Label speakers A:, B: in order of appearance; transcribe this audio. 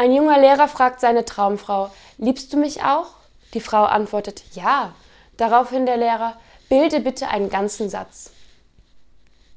A: Ein junger Lehrer fragt seine Traumfrau, liebst du mich auch? Die Frau antwortet, ja. Daraufhin der Lehrer, bilde bitte einen ganzen Satz.